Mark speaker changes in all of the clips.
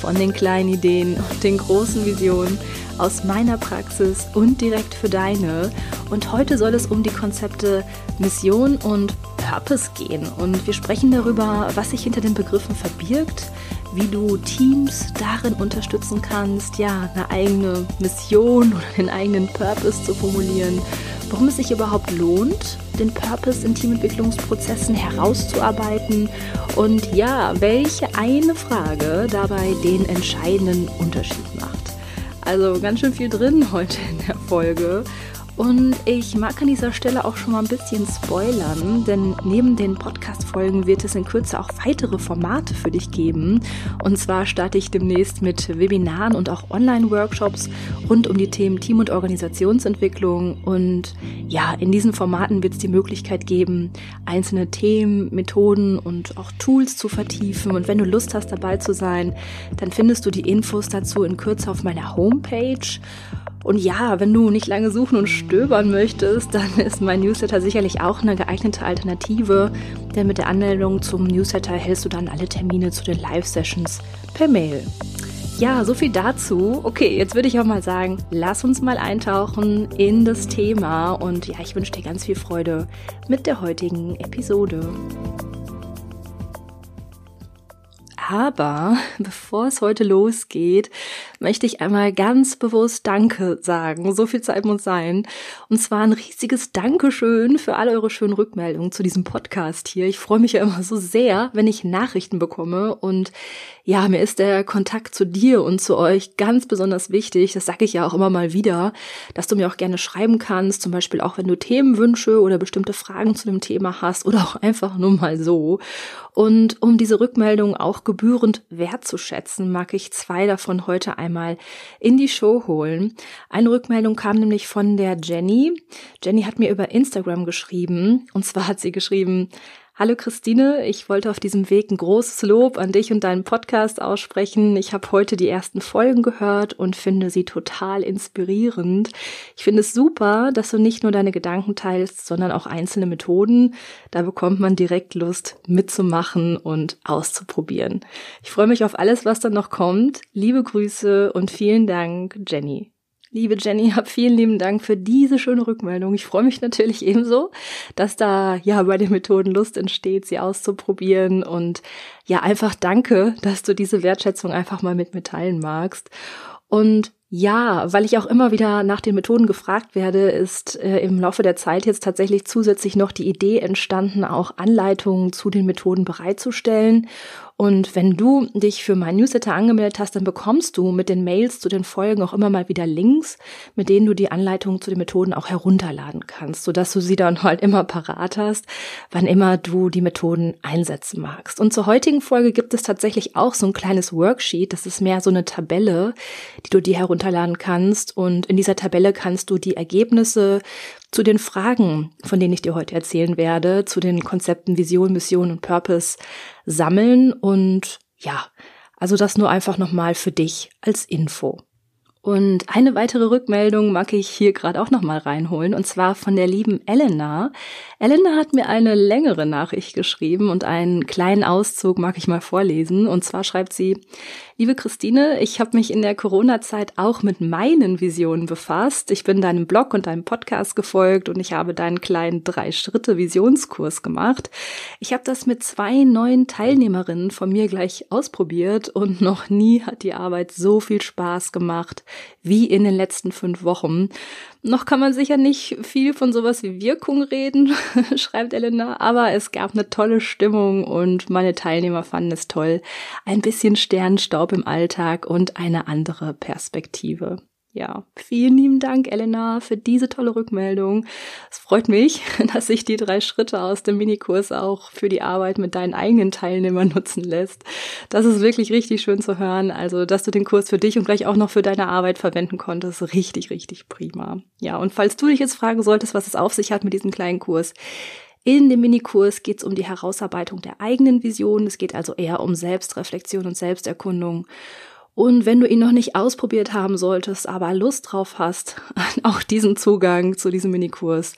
Speaker 1: von den kleinen Ideen und den großen Visionen aus meiner Praxis und direkt für deine. Und heute soll es um die Konzepte Mission und Purpose gehen. Und wir sprechen darüber, was sich hinter den Begriffen verbirgt, wie du Teams darin unterstützen kannst, ja, eine eigene Mission oder den eigenen Purpose zu formulieren, warum es sich überhaupt lohnt, den Purpose in Teamentwicklungsprozessen herauszuarbeiten und ja, welche eine Frage dabei den entscheidenden Unterschied macht. Also ganz schön viel drin heute in der Folge. Und ich mag an dieser Stelle auch schon mal ein bisschen spoilern, denn neben den Podcast-Folgen wird es in Kürze auch weitere Formate für dich geben. Und zwar starte ich demnächst mit Webinaren und auch Online-Workshops rund um die Themen Team- und Organisationsentwicklung. Und ja, in diesen Formaten wird es die Möglichkeit geben, einzelne Themen, Methoden und auch Tools zu vertiefen. Und wenn du Lust hast, dabei zu sein, dann findest du die Infos dazu in Kürze auf meiner Homepage. Und ja, wenn du nicht lange suchen und stöbern möchtest, dann ist mein Newsletter sicherlich auch eine geeignete Alternative, denn mit der Anmeldung zum Newsletter erhältst du dann alle Termine zu den Live-Sessions per Mail. Ja, so viel dazu. Okay, jetzt würde ich auch mal sagen, lass uns mal eintauchen in das Thema und ja, ich wünsche dir ganz viel Freude mit der heutigen Episode. Aber bevor es heute losgeht, möchte ich einmal ganz bewusst Danke sagen. So viel Zeit muss sein. Und zwar ein riesiges Dankeschön für alle eure schönen Rückmeldungen zu diesem Podcast hier. Ich freue mich ja immer so sehr, wenn ich Nachrichten bekomme. Und ja, mir ist der Kontakt zu dir und zu euch ganz besonders wichtig. Das sage ich ja auch immer mal wieder, dass du mir auch gerne schreiben kannst. Zum Beispiel auch, wenn du Themenwünsche oder bestimmte Fragen zu dem Thema hast oder auch einfach nur mal so. Und um diese Rückmeldung auch gebührend wertzuschätzen, mag ich zwei davon heute einmal in die Show holen. Eine Rückmeldung kam nämlich von der Jenny. Jenny hat mir über Instagram geschrieben. Und zwar hat sie geschrieben, Hallo Christine, ich wollte auf diesem Weg ein großes Lob an dich und deinen Podcast aussprechen. Ich habe heute die ersten Folgen gehört und finde sie total inspirierend. Ich finde es super, dass du nicht nur deine Gedanken teilst, sondern auch einzelne Methoden. Da bekommt man direkt Lust mitzumachen und auszuprobieren. Ich freue mich auf alles, was dann noch kommt. Liebe Grüße und vielen Dank, Jenny. Liebe Jenny, hab vielen lieben Dank für diese schöne Rückmeldung. Ich freue mich natürlich ebenso, dass da ja bei den Methoden Lust entsteht, sie auszuprobieren und ja einfach danke, dass du diese Wertschätzung einfach mal mit mir teilen magst. Und ja, weil ich auch immer wieder nach den Methoden gefragt werde, ist äh, im Laufe der Zeit jetzt tatsächlich zusätzlich noch die Idee entstanden, auch Anleitungen zu den Methoden bereitzustellen. Und wenn du dich für mein Newsletter angemeldet hast, dann bekommst du mit den Mails zu den Folgen auch immer mal wieder Links, mit denen du die Anleitungen zu den Methoden auch herunterladen kannst, sodass du sie dann halt immer parat hast, wann immer du die Methoden einsetzen magst. Und zur heutigen Folge gibt es tatsächlich auch so ein kleines Worksheet, das ist mehr so eine Tabelle, die du dir herunterladen kannst. Und in dieser Tabelle kannst du die Ergebnisse zu den Fragen, von denen ich dir heute erzählen werde, zu den Konzepten Vision, Mission und Purpose sammeln und ja, also das nur einfach nochmal für dich als Info. Und eine weitere Rückmeldung mag ich hier gerade auch nochmal reinholen, und zwar von der lieben Elena. Elena hat mir eine längere Nachricht geschrieben und einen kleinen Auszug mag ich mal vorlesen. Und zwar schreibt sie, Liebe Christine, ich habe mich in der Corona-Zeit auch mit meinen Visionen befasst. Ich bin deinem Blog und deinem Podcast gefolgt und ich habe deinen kleinen Drei-Schritte-Visionskurs gemacht. Ich habe das mit zwei neuen Teilnehmerinnen von mir gleich ausprobiert und noch nie hat die Arbeit so viel Spaß gemacht wie in den letzten fünf Wochen. Noch kann man sicher nicht viel von sowas wie Wirkung reden, schreibt Elena, aber es gab eine tolle Stimmung und meine Teilnehmer fanden es toll. Ein bisschen Sternstaub im Alltag und eine andere Perspektive. Ja, vielen lieben Dank, Elena, für diese tolle Rückmeldung. Es freut mich, dass sich die drei Schritte aus dem Minikurs auch für die Arbeit mit deinen eigenen Teilnehmern nutzen lässt. Das ist wirklich richtig schön zu hören. Also, dass du den Kurs für dich und gleich auch noch für deine Arbeit verwenden konntest, richtig, richtig prima. Ja, und falls du dich jetzt fragen solltest, was es auf sich hat mit diesem kleinen Kurs, in dem Minikurs geht es um die Herausarbeitung der eigenen Vision. Es geht also eher um Selbstreflexion und Selbsterkundung. Und wenn du ihn noch nicht ausprobiert haben solltest, aber Lust drauf hast, auch diesen Zugang zu diesem Minikurs,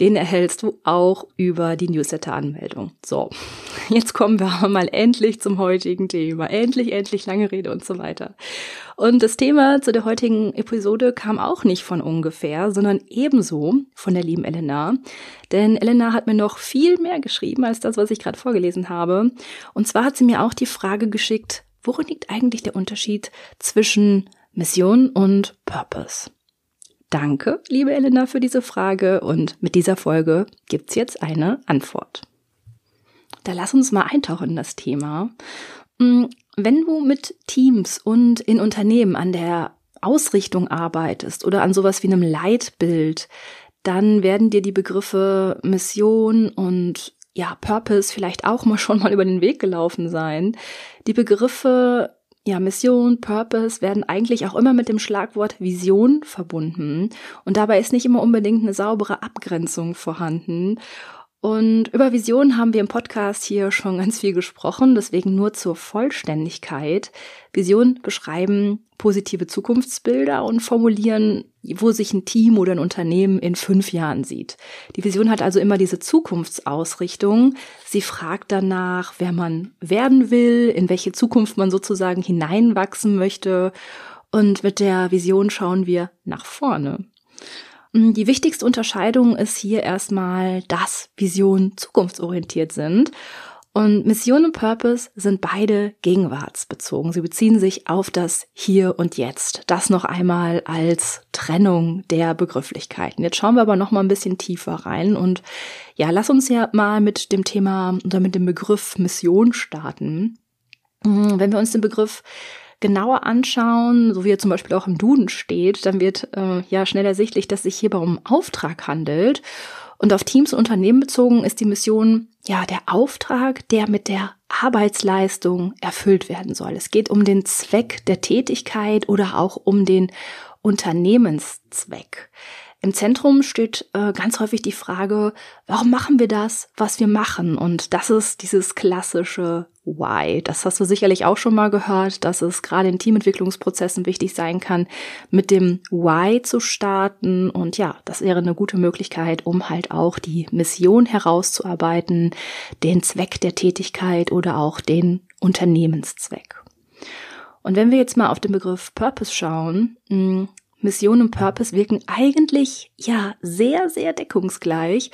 Speaker 1: den erhältst du auch über die Newsletter-Anmeldung. So, jetzt kommen wir aber mal endlich zum heutigen Thema. Endlich, endlich lange Rede und so weiter. Und das Thema zu der heutigen Episode kam auch nicht von ungefähr, sondern ebenso von der lieben Elena. Denn Elena hat mir noch viel mehr geschrieben als das, was ich gerade vorgelesen habe. Und zwar hat sie mir auch die Frage geschickt, worin liegt eigentlich der Unterschied zwischen Mission und Purpose? Danke, liebe Elena, für diese Frage und mit dieser Folge gibt's jetzt eine Antwort. Da lass uns mal eintauchen in das Thema. Hm, wenn du mit Teams und in Unternehmen an der Ausrichtung arbeitest oder an sowas wie einem Leitbild, dann werden dir die Begriffe Mission und ja, Purpose vielleicht auch mal schon mal über den Weg gelaufen sein. Die Begriffe ja, Mission, Purpose werden eigentlich auch immer mit dem Schlagwort Vision verbunden. Und dabei ist nicht immer unbedingt eine saubere Abgrenzung vorhanden. Und über Visionen haben wir im Podcast hier schon ganz viel gesprochen, deswegen nur zur Vollständigkeit. Visionen beschreiben positive Zukunftsbilder und formulieren, wo sich ein Team oder ein Unternehmen in fünf Jahren sieht. Die Vision hat also immer diese Zukunftsausrichtung. Sie fragt danach, wer man werden will, in welche Zukunft man sozusagen hineinwachsen möchte. Und mit der Vision schauen wir nach vorne. Die wichtigste Unterscheidung ist hier erstmal, dass Visionen zukunftsorientiert sind. Und Mission und Purpose sind beide gegenwartsbezogen. Sie beziehen sich auf das Hier und Jetzt. Das noch einmal als Trennung der Begrifflichkeiten. Jetzt schauen wir aber noch mal ein bisschen tiefer rein und ja, lass uns ja mal mit dem Thema oder mit dem Begriff Mission starten. Mm, wenn wir uns den Begriff genauer anschauen, so wie er zum Beispiel auch im Duden steht, dann wird äh, ja schnell ersichtlich, dass sich hierbei um Auftrag handelt. Und auf Teams und Unternehmen bezogen ist die Mission ja der Auftrag, der mit der Arbeitsleistung erfüllt werden soll. Es geht um den Zweck der Tätigkeit oder auch um den Unternehmenszweck. Im Zentrum steht äh, ganz häufig die Frage, warum machen wir das, was wir machen? Und das ist dieses klassische Why. Das hast du sicherlich auch schon mal gehört, dass es gerade in Teamentwicklungsprozessen wichtig sein kann, mit dem Why zu starten. Und ja, das wäre eine gute Möglichkeit, um halt auch die Mission herauszuarbeiten, den Zweck der Tätigkeit oder auch den Unternehmenszweck. Und wenn wir jetzt mal auf den Begriff Purpose schauen, hm, Mission und Purpose wirken eigentlich ja sehr, sehr deckungsgleich,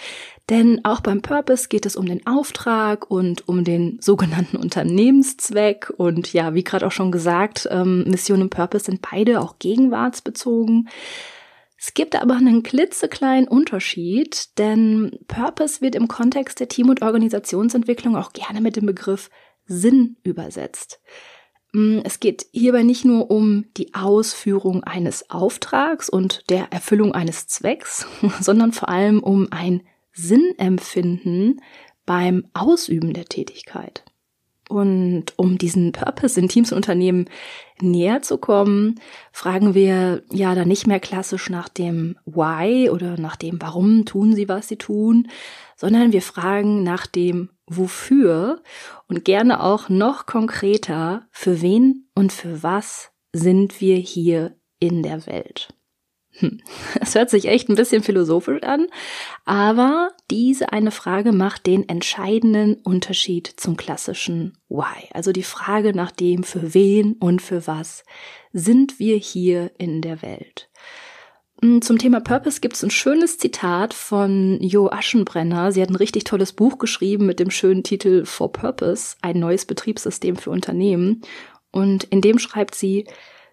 Speaker 1: denn auch beim Purpose geht es um den Auftrag und um den sogenannten Unternehmenszweck und ja, wie gerade auch schon gesagt, ähm, Mission und Purpose sind beide auch gegenwartsbezogen. Es gibt aber einen klitzekleinen Unterschied, denn Purpose wird im Kontext der Team- und Organisationsentwicklung auch gerne mit dem Begriff Sinn übersetzt. Mm, es geht hierbei nicht nur um die Ausführung eines Auftrags und der Erfüllung eines Zwecks, sondern vor allem um ein Sinnempfinden beim Ausüben der Tätigkeit. Und um diesen Purpose in Teams und Unternehmen näher zu kommen, fragen wir ja dann nicht mehr klassisch nach dem Why oder nach dem Warum tun sie, was sie tun, sondern wir fragen nach dem Wofür und gerne auch noch konkreter, für wen und für was sind wir hier in der Welt. Hm. Es hört sich echt ein bisschen philosophisch an, aber diese eine Frage macht den entscheidenden Unterschied zum klassischen Why. Also die Frage nach dem, für wen und für was sind wir hier in der Welt. Hm, zum Thema Purpose gibt es ein schönes Zitat von Jo Aschenbrenner. Sie hat ein richtig tolles Buch geschrieben mit dem schönen Titel For Purpose, ein neues Betriebssystem für Unternehmen. Und in dem schreibt sie,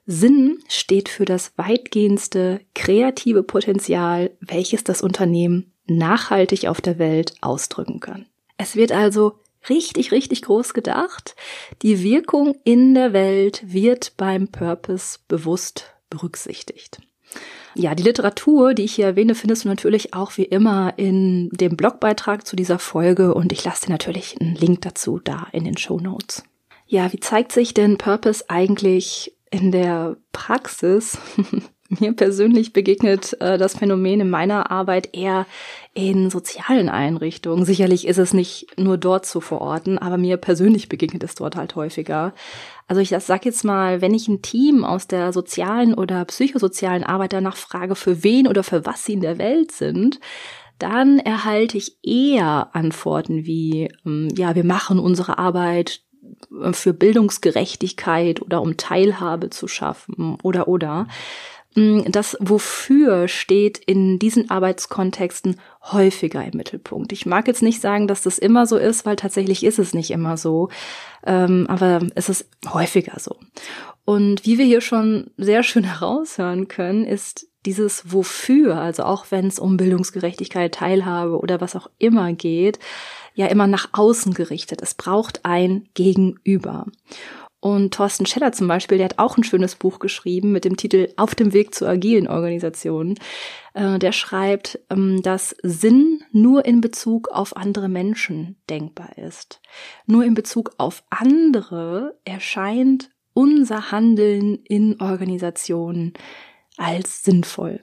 Speaker 1: Sinn steht für das weitgehendste kreative Potenzial, welches das Unternehmen nachhaltig auf der Welt ausdrücken kann. Es wird also richtig, richtig groß gedacht. Die Wirkung in der Welt wird beim Purpose bewusst berücksichtigt. Ja, die Literatur, die ich hier erwähne, findest du natürlich auch wie immer in dem Blogbeitrag zu dieser Folge und ich lasse dir natürlich einen Link dazu da in den Show Notes. Ja, wie zeigt sich denn Purpose eigentlich in der Praxis? Mir persönlich begegnet äh, das Phänomen in meiner Arbeit eher in sozialen Einrichtungen. Sicherlich ist es nicht nur dort zu verorten, aber mir persönlich begegnet es dort halt häufiger. Also ich sag jetzt mal, wenn ich ein Team aus der sozialen oder psychosozialen Arbeit danach frage, für wen oder für was sie in der Welt sind, dann erhalte ich eher Antworten wie, ähm, ja, wir machen unsere Arbeit für Bildungsgerechtigkeit oder um Teilhabe zu schaffen oder oder. Mm, das Wofür steht in diesen Arbeitskontexten häufiger im Mittelpunkt. Ich mag jetzt nicht sagen, dass das immer so ist, weil tatsächlich ist es nicht immer so, ähm, aber es ist häufiger so. Und wie wir hier schon sehr schön heraushören können, ist dieses Wofür, also auch wenn es um Bildungsgerechtigkeit, Teilhabe oder was auch immer geht, ja immer nach außen gerichtet. Es braucht ein Gegenüber. Und Thorsten Scheller zum Beispiel, der hat auch ein schönes Buch geschrieben mit dem Titel Auf dem Weg zu agilen Organisationen. Äh, der schreibt, ähm, dass Sinn nur in Bezug auf andere Menschen denkbar ist. Nur in Bezug auf andere erscheint unser Handeln in Organisationen als sinnvoll.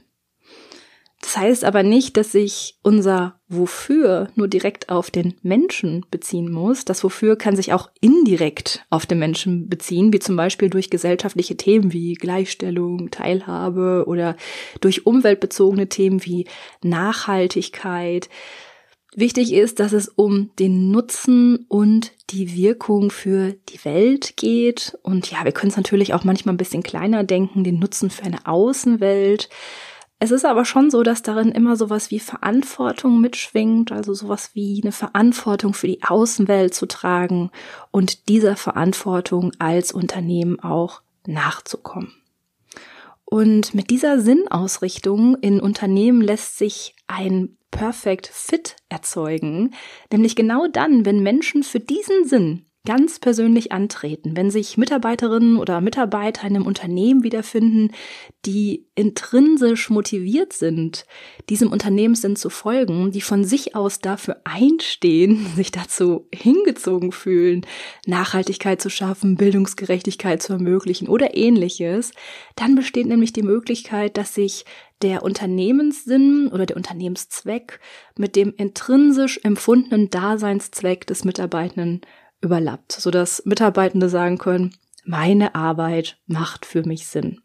Speaker 1: Das heißt aber nicht, dass sich unser Wofür nur direkt auf den Menschen beziehen muss. Das Wofür kann sich auch indirekt auf den Menschen beziehen, wie zum Beispiel durch gesellschaftliche Themen wie Gleichstellung, Teilhabe oder durch umweltbezogene Themen wie Nachhaltigkeit. Wichtig ist, dass es um den Nutzen und die Wirkung für die Welt geht. Und ja, wir können es natürlich auch manchmal ein bisschen kleiner denken, den Nutzen für eine Außenwelt. Es ist aber schon so, dass darin immer sowas wie Verantwortung mitschwingt, also sowas wie eine Verantwortung für die Außenwelt zu tragen und dieser Verantwortung als Unternehmen auch nachzukommen. Und mit dieser Sinnausrichtung in Unternehmen lässt sich ein Perfect Fit erzeugen, nämlich genau dann, wenn Menschen für diesen Sinn ganz persönlich antreten, wenn sich Mitarbeiterinnen oder Mitarbeiter in einem Unternehmen wiederfinden, die intrinsisch motiviert sind, diesem Unternehmenssinn zu folgen, die von sich aus dafür einstehen, sich dazu hingezogen fühlen, Nachhaltigkeit zu schaffen, Bildungsgerechtigkeit zu ermöglichen oder ähnliches, dann besteht nämlich die Möglichkeit, dass sich der Unternehmenssinn oder der Unternehmenszweck mit dem intrinsisch empfundenen Daseinszweck des Mitarbeitenden überlappt, sodass Mitarbeitende sagen können, meine Arbeit macht für mich Sinn.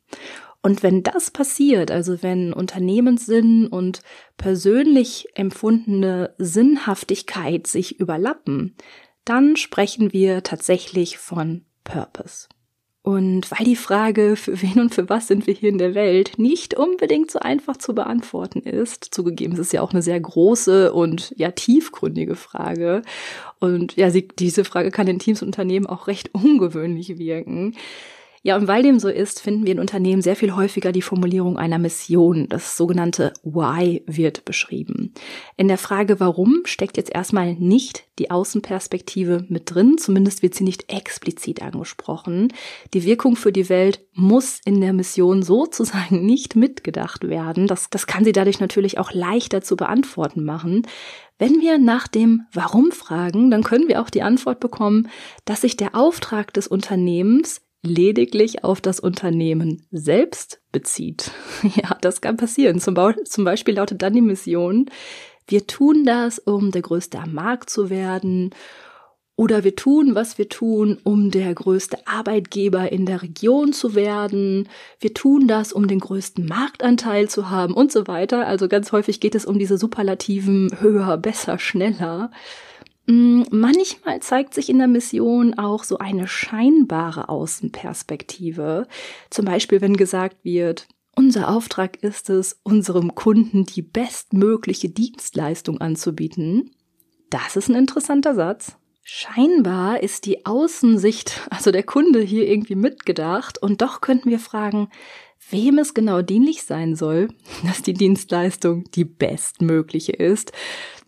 Speaker 1: Und wenn das passiert, also wenn Unternehmenssinn und persönlich empfundene Sinnhaftigkeit sich überlappen, dann sprechen wir tatsächlich von Purpose. Und weil die Frage, für wen und für was sind wir hier in der Welt, nicht unbedingt so einfach zu beantworten ist, zugegeben, es ist ja auch eine sehr große und ja tiefgründige Frage. Und ja, sie, diese Frage kann in Teams und Unternehmen auch recht ungewöhnlich wirken. Ja, und weil dem so ist, finden wir in Unternehmen sehr viel häufiger die Formulierung einer Mission. Das sogenannte Why wird beschrieben. In der Frage Warum steckt jetzt erstmal nicht die Außenperspektive mit drin, zumindest wird sie nicht explizit angesprochen. Die Wirkung für die Welt muss in der Mission sozusagen nicht mitgedacht werden. Das, das kann sie dadurch natürlich auch leichter zu beantworten machen. Wenn wir nach dem Warum fragen, dann können wir auch die Antwort bekommen, dass sich der Auftrag des Unternehmens lediglich auf das Unternehmen selbst bezieht. Ja, das kann passieren. Zum, zum Beispiel lautet dann die Mission, wir tun das, um der Größte am Markt zu werden. Oder wir tun, was wir tun, um der größte Arbeitgeber in der Region zu werden. Wir tun das, um den größten Marktanteil zu haben und so weiter. Also ganz häufig geht es um diese Superlativen höher, besser, schneller. Mm, manchmal zeigt sich in der Mission auch so eine scheinbare Außenperspektive. Zum Beispiel, wenn gesagt wird, unser Auftrag ist es, unserem Kunden die bestmögliche Dienstleistung anzubieten. Das ist ein interessanter Satz. Scheinbar ist die Außensicht, also der Kunde hier irgendwie mitgedacht und doch könnten wir fragen, wem es genau dienlich sein soll, dass die Dienstleistung die bestmögliche ist.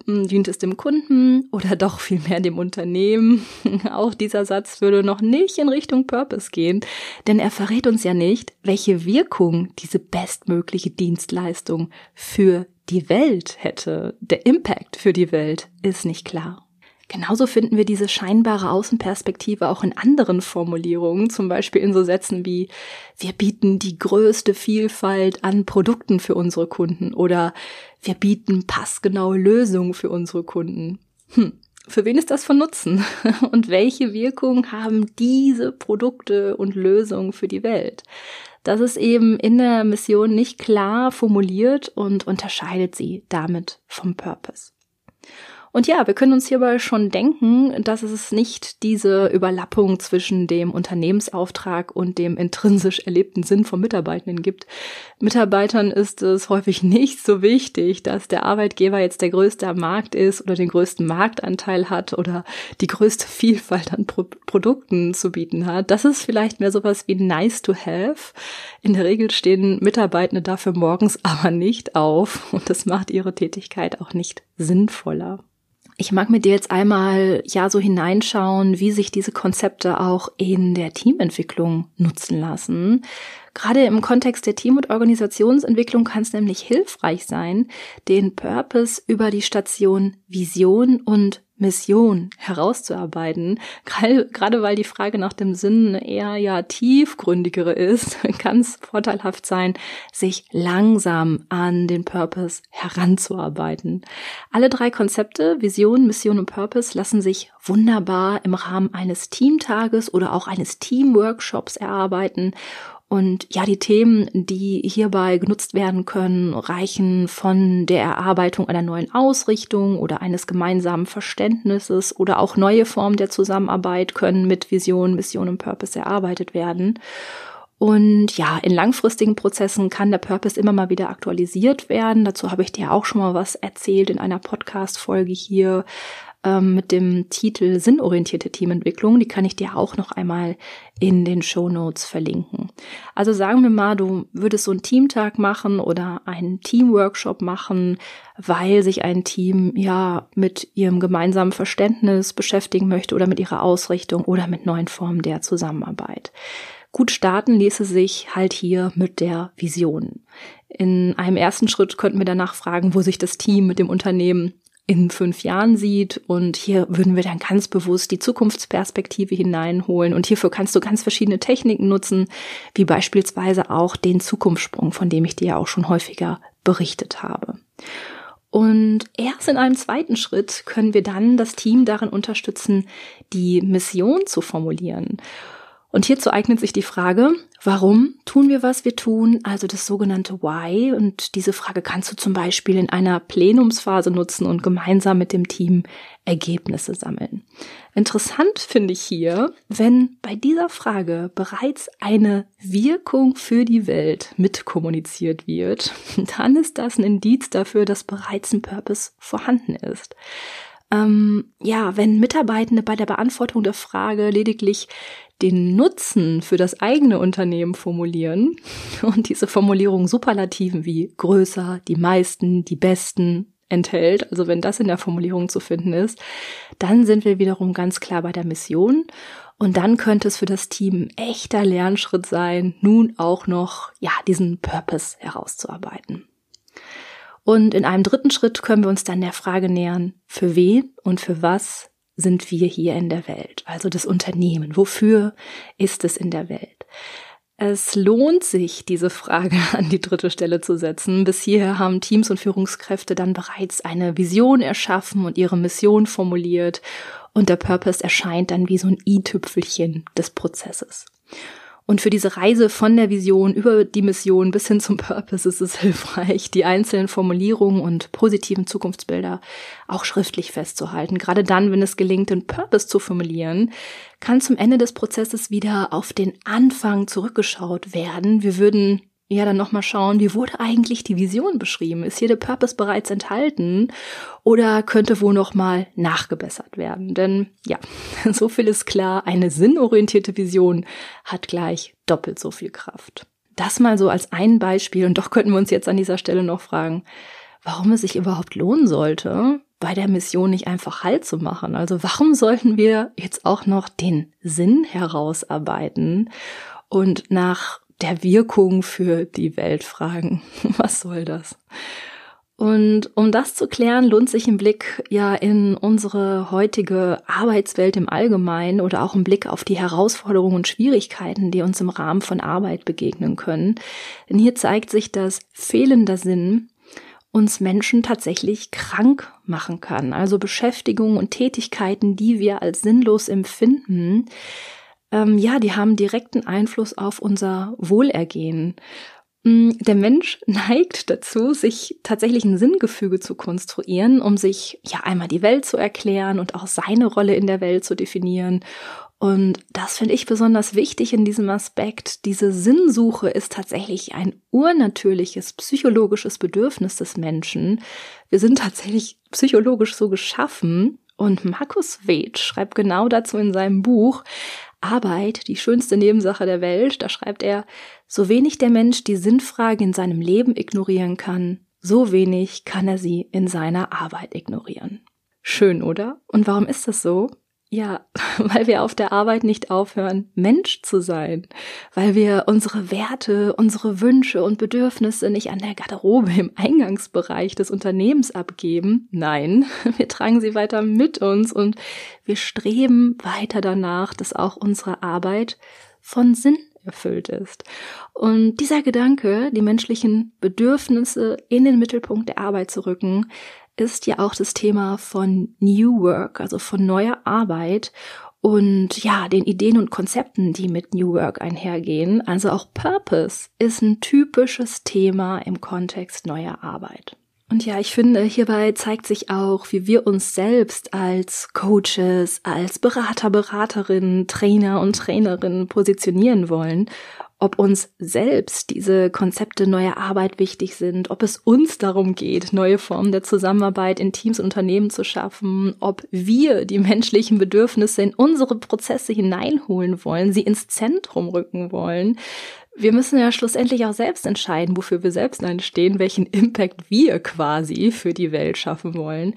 Speaker 1: Hm, dient es dem Kunden oder doch vielmehr dem Unternehmen? Auch dieser Satz würde noch nicht in Richtung Purpose gehen, denn er verrät uns ja nicht, welche Wirkung diese bestmögliche Dienstleistung für die Welt hätte. Der Impact für die Welt ist nicht klar. Genauso finden wir diese scheinbare Außenperspektive auch in anderen Formulierungen, zum Beispiel in so Sätzen wie wir bieten die größte Vielfalt an Produkten für unsere Kunden oder wir bieten passgenaue Lösungen für unsere Kunden. Hm, für wen ist das von Nutzen? Und welche Wirkung haben diese Produkte und Lösungen für die Welt? Das ist eben in der Mission nicht klar formuliert und unterscheidet sie damit vom Purpose. Und ja, wir können uns hierbei schon denken, dass es nicht diese Überlappung zwischen dem Unternehmensauftrag und dem intrinsisch erlebten Sinn von Mitarbeitenden gibt. Mitarbeitern ist es häufig nicht so wichtig, dass der Arbeitgeber jetzt der größte am Markt ist oder den größten Marktanteil hat oder die größte Vielfalt an Pro Produkten zu bieten hat. Das ist vielleicht mehr sowas wie nice to have. In der Regel stehen Mitarbeitende dafür morgens aber nicht auf und das macht ihre Tätigkeit auch nicht sinnvoller. Ich mag mit dir jetzt einmal ja so hineinschauen, wie sich diese Konzepte auch in der Teamentwicklung nutzen lassen. Gerade im Kontext der Team- und Organisationsentwicklung kann es nämlich hilfreich sein, den Purpose über die Station Vision und Mission herauszuarbeiten. Gerade weil die Frage nach dem Sinn eher ja tiefgründigere ist, kann es vorteilhaft sein, sich langsam an den Purpose heranzuarbeiten. Alle drei Konzepte, Vision, Mission und Purpose, lassen sich wunderbar im Rahmen eines Teamtages oder auch eines Teamworkshops erarbeiten und ja, die Themen, die hierbei genutzt werden können, reichen von der Erarbeitung einer neuen Ausrichtung oder eines gemeinsamen Verständnisses oder auch neue Formen der Zusammenarbeit können mit Vision, Mission und Purpose erarbeitet werden. Und ja, in langfristigen Prozessen kann der Purpose immer mal wieder aktualisiert werden. Dazu habe ich dir auch schon mal was erzählt in einer Podcast-Folge hier ähm, mit dem Titel Sinnorientierte Teamentwicklung. Die kann ich dir auch noch einmal in den Show Notes verlinken. Also sagen wir mal, du würdest so einen Teamtag machen oder einen Teamworkshop machen, weil sich ein Team ja mit ihrem gemeinsamen Verständnis beschäftigen möchte oder mit ihrer Ausrichtung oder mit neuen Formen der Zusammenarbeit. Gut starten ließe sich halt hier mit der Vision. In einem ersten Schritt könnten wir danach fragen, wo sich das Team mit dem Unternehmen in fünf Jahren sieht. Und hier würden wir dann ganz bewusst die Zukunftsperspektive hineinholen. Und hierfür kannst du ganz verschiedene Techniken nutzen, wie beispielsweise auch den Zukunftssprung, von dem ich dir ja auch schon häufiger berichtet habe. Und erst in einem zweiten Schritt können wir dann das Team darin unterstützen, die Mission zu formulieren. Und hierzu eignet sich die Frage, warum tun wir, was wir tun, also das sogenannte Why. Und diese Frage kannst du zum Beispiel in einer Plenumsphase nutzen und gemeinsam mit dem Team Ergebnisse sammeln. Interessant finde ich hier, wenn bei dieser Frage bereits eine Wirkung für die Welt mitkommuniziert wird, dann ist das ein Indiz dafür, dass bereits ein Purpose vorhanden ist ähm, ja, wenn Mitarbeitende bei der Beantwortung der Frage lediglich den Nutzen für das eigene Unternehmen formulieren und diese Formulierung Superlativen wie größer, die meisten, die besten enthält, also wenn das in der Formulierung zu finden ist, dann sind wir wiederum ganz klar bei der Mission und dann könnte es für das Team ein echter Lernschritt sein, nun auch noch, ja, diesen Purpose herauszuarbeiten. Und in einem dritten Schritt können wir uns dann der Frage nähern, für wen und für was sind wir hier in der Welt? Also das Unternehmen. Wofür ist es in der Welt? Es lohnt sich, diese Frage an die dritte Stelle zu setzen. Bis hierher haben Teams und Führungskräfte dann bereits eine Vision erschaffen und ihre Mission formuliert und der Purpose erscheint dann wie so ein i-Tüpfelchen des Prozesses. Und für diese Reise von der Vision über die Mission bis hin zum Purpose ist es hilfreich, die einzelnen Formulierungen und positiven Zukunftsbilder auch schriftlich festzuhalten. Gerade dann, wenn es gelingt, den Purpose zu formulieren, kann zum Ende des Prozesses wieder auf den Anfang zurückgeschaut werden. Wir würden ja dann nochmal schauen, wie wurde eigentlich die Vision beschrieben? Ist hier der Purpose bereits enthalten oder könnte wohl nochmal nachgebessert werden? Denn ja, so viel ist klar, eine sinnorientierte Vision hat gleich doppelt so viel Kraft. Das mal so als ein Beispiel und doch könnten wir uns jetzt an dieser Stelle noch fragen, warum es sich überhaupt lohnen sollte, bei der Mission nicht einfach Halt zu machen? Also warum sollten wir jetzt auch noch den Sinn herausarbeiten und nach der Wirkung für die Welt fragen? Was soll das? Und um das zu klären, lohnt sich ein Blick ja in unsere heutige Arbeitswelt im Allgemeinen oder auch ein Blick auf die Herausforderungen und Schwierigkeiten, die uns im Rahmen von Arbeit begegnen können. Denn hier zeigt sich, dass fehlender Sinn uns Menschen tatsächlich krank machen kann. Also Beschäftigungen und Tätigkeiten, die wir als sinnlos empfinden, ähm, ja, die haben direkten Einfluss auf unser Wohlergehen. Mm, der Mensch neigt dazu, sich tatsächlich ein Sinngefüge zu konstruieren, um sich ja einmal die Welt zu erklären und auch seine Rolle in der Welt zu definieren. Und das finde ich besonders wichtig in diesem Aspekt. Diese Sinnsuche ist tatsächlich ein urnatürliches psychologisches Bedürfnis des Menschen. Wir sind tatsächlich psychologisch so geschaffen. Und Markus Wade schreibt genau dazu in seinem Buch, Arbeit, die schönste Nebensache der Welt, da schreibt er, so wenig der Mensch die Sinnfrage in seinem Leben ignorieren kann, so wenig kann er sie in seiner Arbeit ignorieren. Schön, oder? Und warum ist das so? Ja, weil wir auf der Arbeit nicht aufhören, Mensch zu sein, weil wir unsere Werte, unsere Wünsche und Bedürfnisse nicht an der Garderobe im Eingangsbereich des Unternehmens abgeben. Nein, wir tragen sie weiter mit uns und wir streben weiter danach, dass auch unsere Arbeit von Sinn erfüllt ist. Und dieser Gedanke, die menschlichen Bedürfnisse in den Mittelpunkt der Arbeit zu rücken, ist ja auch das Thema von New Work, also von neuer Arbeit und ja, den Ideen und Konzepten, die mit New Work einhergehen. Also auch Purpose ist ein typisches Thema im Kontext neuer Arbeit. Und ja, ich finde, hierbei zeigt sich auch, wie wir uns selbst als Coaches, als Berater, Beraterinnen, Trainer und Trainerinnen positionieren wollen ob uns selbst diese Konzepte neuer Arbeit wichtig sind, ob es uns darum geht, neue Formen der Zusammenarbeit in Teams und Unternehmen zu schaffen, ob wir die menschlichen Bedürfnisse in unsere Prozesse hineinholen wollen, sie ins Zentrum rücken wollen. Wir müssen ja schlussendlich auch selbst entscheiden, wofür wir selbst einstehen, welchen Impact wir quasi für die Welt schaffen wollen.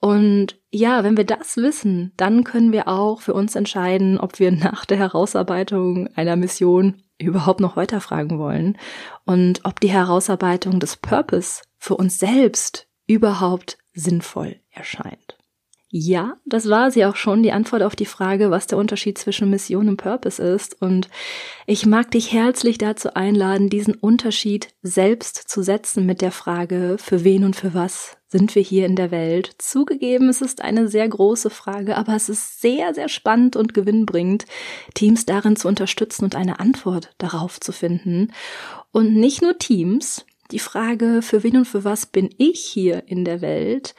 Speaker 1: Und ja, wenn wir das wissen, dann können wir auch für uns entscheiden, ob wir nach der Herausarbeitung einer Mission überhaupt noch weiterfragen wollen und ob die Herausarbeitung des Purpose für uns selbst überhaupt sinnvoll erscheint. Ja, das war sie auch schon, die Antwort auf die Frage, was der Unterschied zwischen Mission und Purpose ist. Und ich mag dich herzlich dazu einladen, diesen Unterschied selbst zu setzen mit der Frage, für wen und für was sind wir hier in der Welt? Zugegeben, es ist eine sehr große Frage, aber es ist sehr, sehr spannend und gewinnbringend, Teams darin zu unterstützen und eine Antwort darauf zu finden. Und nicht nur Teams, die Frage, für wen und für was bin ich hier in der Welt,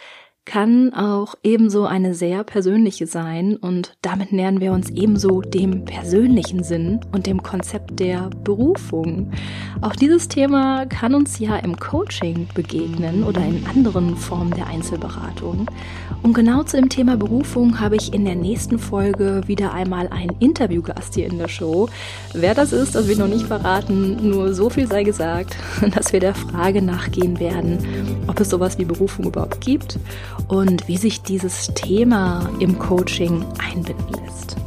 Speaker 1: kann auch ebenso eine sehr persönliche sein und damit nähern wir uns ebenso dem persönlichen Sinn und dem Konzept der Berufung. Auch dieses Thema kann uns ja im Coaching begegnen oder in anderen Formen der Einzelberatung. Und genau zu dem Thema Berufung habe ich in der nächsten Folge wieder einmal einen Interviewgast hier in der Show. Wer das ist, das will ich noch nicht verraten, nur so viel sei gesagt, dass wir der Frage nachgehen werden, ob es sowas wie Berufung überhaupt gibt und wie sich dieses Thema im Coaching einbinden lässt.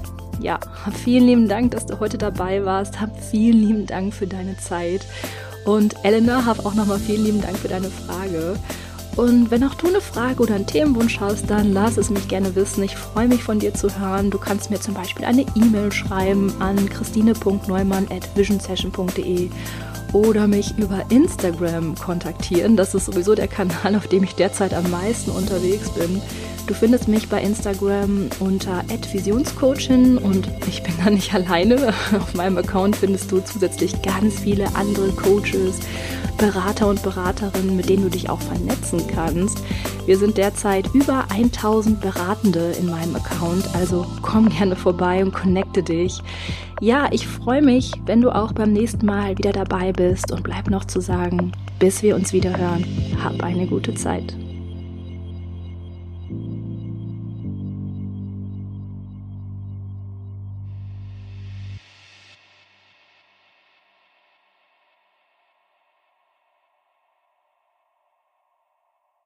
Speaker 1: Ja, vielen lieben Dank, dass du heute dabei warst. Hab vielen lieben Dank für deine Zeit. Und Elena, hab auch nochmal vielen lieben Dank für deine Frage. Und wenn auch du eine Frage oder einen Themenwunsch hast, dann lass es mich gerne wissen. Ich freue mich von dir zu hören. Du kannst mir zum Beispiel eine E-Mail schreiben an christine.neumann at visionsession.de oder mich über Instagram kontaktieren. Das ist sowieso der Kanal, auf dem ich derzeit am meisten unterwegs bin. Du findest mich bei Instagram unter @visionscoachin und ich bin da nicht alleine. Auf meinem Account findest du zusätzlich ganz viele andere Coaches, Berater und Beraterinnen, mit denen du dich auch vernetzen kannst. Wir sind derzeit über 1000 Beratende in meinem Account, also komm gerne vorbei und connecte dich. Ja, ich freue mich, wenn du auch beim nächsten Mal wieder dabei bist und bleib noch zu sagen, bis wir uns wieder hören, hab eine gute Zeit.